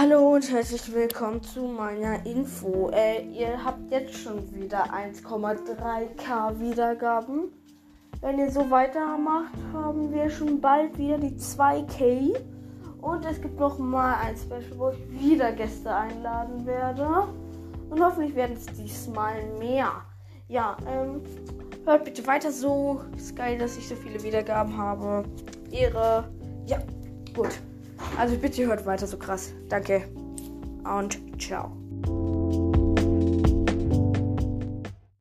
Hallo und herzlich willkommen zu meiner Info. Äh, ihr habt jetzt schon wieder 1,3k Wiedergaben. Wenn ihr so weitermacht, haben wir schon bald wieder die 2k. Und es gibt noch mal ein Special, wo ich wieder Gäste einladen werde. Und hoffentlich werden es diesmal mehr. Ja, ähm, hört bitte weiter so. Ist geil, dass ich so viele Wiedergaben habe. Ehre. Ja, gut. Also bitte hört weiter so krass. Danke. Und ciao.